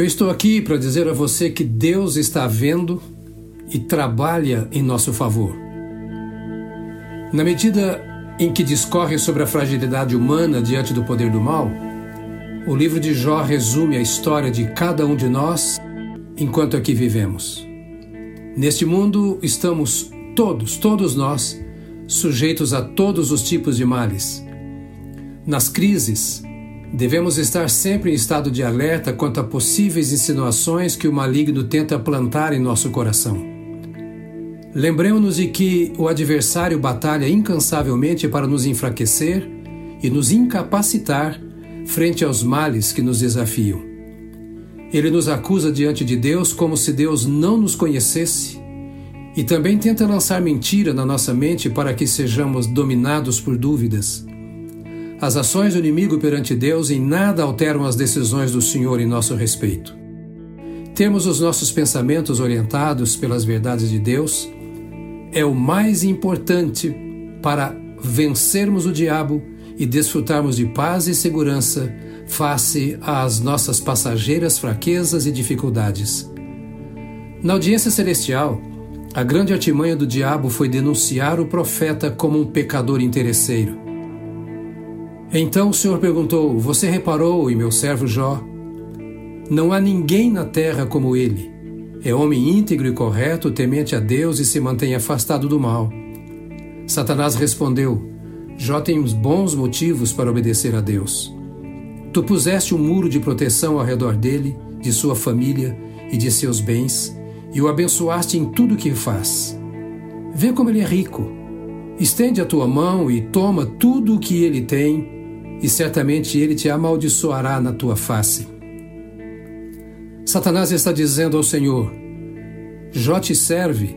Eu estou aqui para dizer a você que Deus está vendo e trabalha em nosso favor. Na medida em que discorre sobre a fragilidade humana diante do poder do mal, o livro de Jó resume a história de cada um de nós enquanto aqui vivemos. Neste mundo estamos todos, todos nós, sujeitos a todos os tipos de males. Nas crises, devemos estar sempre em estado de alerta quanto a possíveis insinuações que o maligno tenta plantar em nosso coração. Lembremos-nos de que o adversário batalha incansavelmente para nos enfraquecer e nos incapacitar frente aos males que nos desafiam. Ele nos acusa diante de Deus como se Deus não nos conhecesse e também tenta lançar mentira na nossa mente para que sejamos dominados por dúvidas. As ações do inimigo perante Deus em nada alteram as decisões do Senhor em nosso respeito. Temos os nossos pensamentos orientados pelas verdades de Deus é o mais importante para vencermos o diabo e desfrutarmos de paz e segurança face às nossas passageiras fraquezas e dificuldades. Na audiência celestial, a grande artimanha do diabo foi denunciar o profeta como um pecador interesseiro. Então o Senhor perguntou: Você reparou em meu servo Jó? Não há ninguém na terra como ele é homem íntegro e correto, temente a Deus e se mantém afastado do mal. Satanás respondeu: Jó tem bons motivos para obedecer a Deus. Tu puseste um muro de proteção ao redor dele, de sua família e de seus bens, e o abençoaste em tudo o que faz. Vê como ele é rico. Estende a tua mão e toma tudo o que ele tem, e certamente ele te amaldiçoará na tua face. Satanás está dizendo ao Senhor: Jó te serve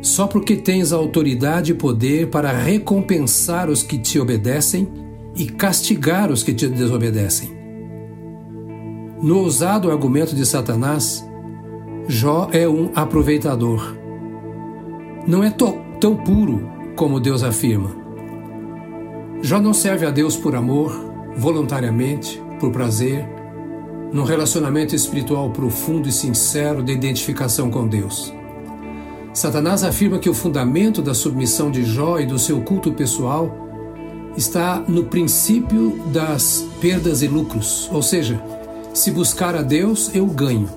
só porque tens autoridade e poder para recompensar os que te obedecem e castigar os que te desobedecem. No ousado argumento de Satanás, Jó é um aproveitador. Não é tão puro como Deus afirma. Jó não serve a Deus por amor, voluntariamente, por prazer, num relacionamento espiritual profundo e sincero de identificação com Deus. Satanás afirma que o fundamento da submissão de Jó e do seu culto pessoal está no princípio das perdas e lucros, ou seja, se buscar a Deus, eu ganho.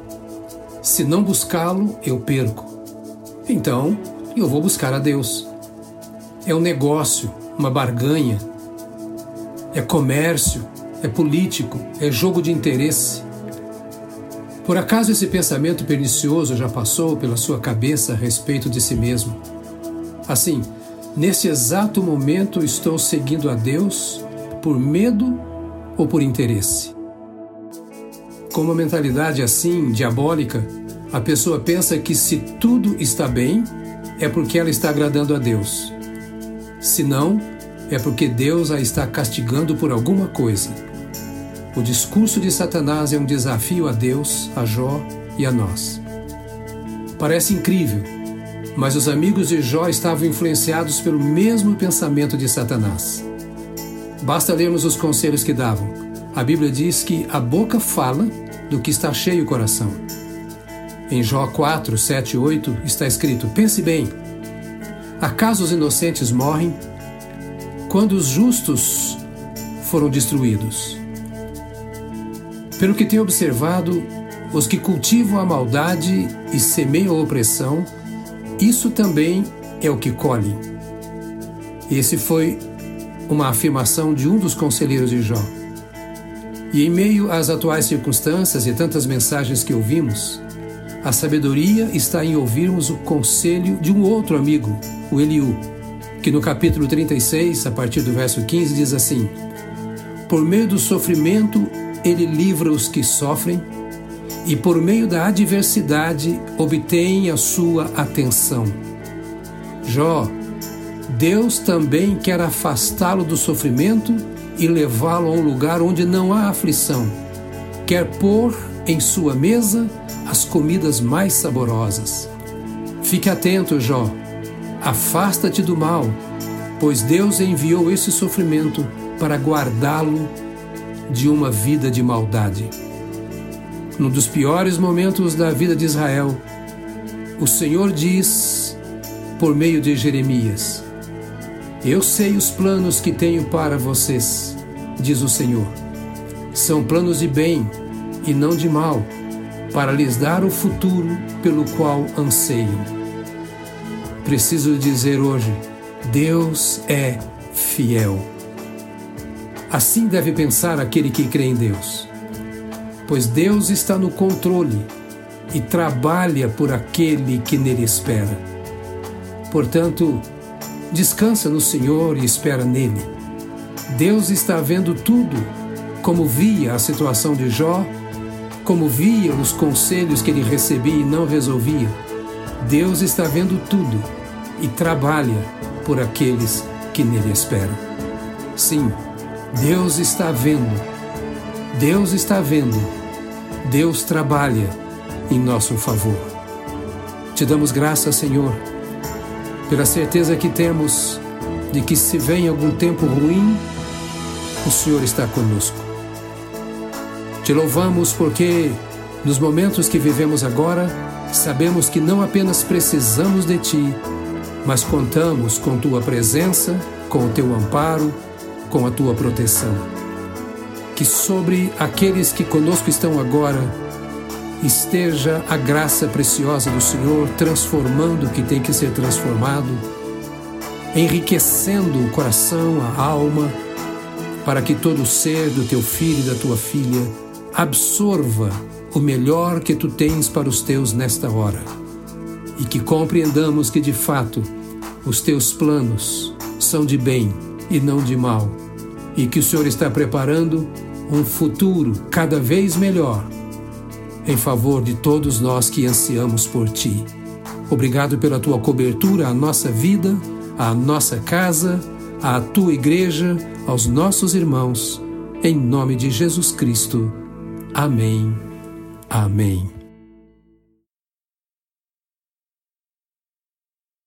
Se não buscá-lo, eu perco. Então, eu vou buscar a Deus. É um negócio, uma barganha, é comércio, é político, é jogo de interesse. Por acaso esse pensamento pernicioso já passou pela sua cabeça a respeito de si mesmo? Assim, nesse exato momento estou seguindo a Deus por medo ou por interesse? Com uma mentalidade assim, diabólica, a pessoa pensa que se tudo está bem, é porque ela está agradando a Deus. Se não, é porque Deus a está castigando por alguma coisa. O discurso de Satanás é um desafio a Deus, a Jó e a nós. Parece incrível, mas os amigos de Jó estavam influenciados pelo mesmo pensamento de Satanás. Basta lermos os conselhos que davam. A Bíblia diz que a boca fala do que está cheio o coração. Em Jó 4, 7 e 8 está escrito: Pense bem, acaso os inocentes morrem quando os justos foram destruídos? Pelo que tenho observado, os que cultivam a maldade e semeiam a opressão, isso também é o que colhem. Esse foi uma afirmação de um dos conselheiros de Jó. E em meio às atuais circunstâncias e tantas mensagens que ouvimos, a sabedoria está em ouvirmos o conselho de um outro amigo, o Eliú, que no capítulo 36, a partir do verso 15, diz assim: Por meio do sofrimento ele livra os que sofrem e, por meio da adversidade, obtém a sua atenção. Jó, Deus também quer afastá-lo do sofrimento e levá-lo a um lugar onde não há aflição. Quer pôr em sua mesa as comidas mais saborosas. Fique atento, Jó. Afasta-te do mal, pois Deus enviou esse sofrimento para guardá-lo de uma vida de maldade. num dos piores momentos da vida de Israel, o Senhor diz, por meio de Jeremias: Eu sei os planos que tenho para vocês, diz o Senhor. São planos de bem e não de mal, para lhes dar o futuro pelo qual anseiam. Preciso dizer hoje: Deus é fiel. Assim deve pensar aquele que crê em Deus, pois Deus está no controle e trabalha por aquele que nele espera. Portanto, descansa no Senhor e espera nele. Deus está vendo tudo, como via a situação de Jó como via os conselhos que ele recebia e não resolvia, Deus está vendo tudo e trabalha por aqueles que nele esperam. Sim, Deus está vendo, Deus está vendo, Deus trabalha em nosso favor. Te damos graças, Senhor, pela certeza que temos de que se vem algum tempo ruim, o Senhor está conosco. Te louvamos porque, nos momentos que vivemos agora, sabemos que não apenas precisamos de Ti, mas contamos com Tua presença, com o Teu amparo, com a Tua proteção. Que sobre aqueles que conosco estão agora, esteja a graça preciosa do Senhor transformando o que tem que ser transformado, enriquecendo o coração, a alma, para que todo ser do teu filho e da tua filha absorva o melhor que tu tens para os teus nesta hora e que compreendamos que de fato os teus planos são de bem e não de mal e que o Senhor está preparando um futuro cada vez melhor em favor de todos nós que ansiamos por ti. Obrigado pela tua cobertura à nossa vida, à nossa casa, à tua igreja, aos nossos irmãos, em nome de Jesus Cristo. Amém. Amém.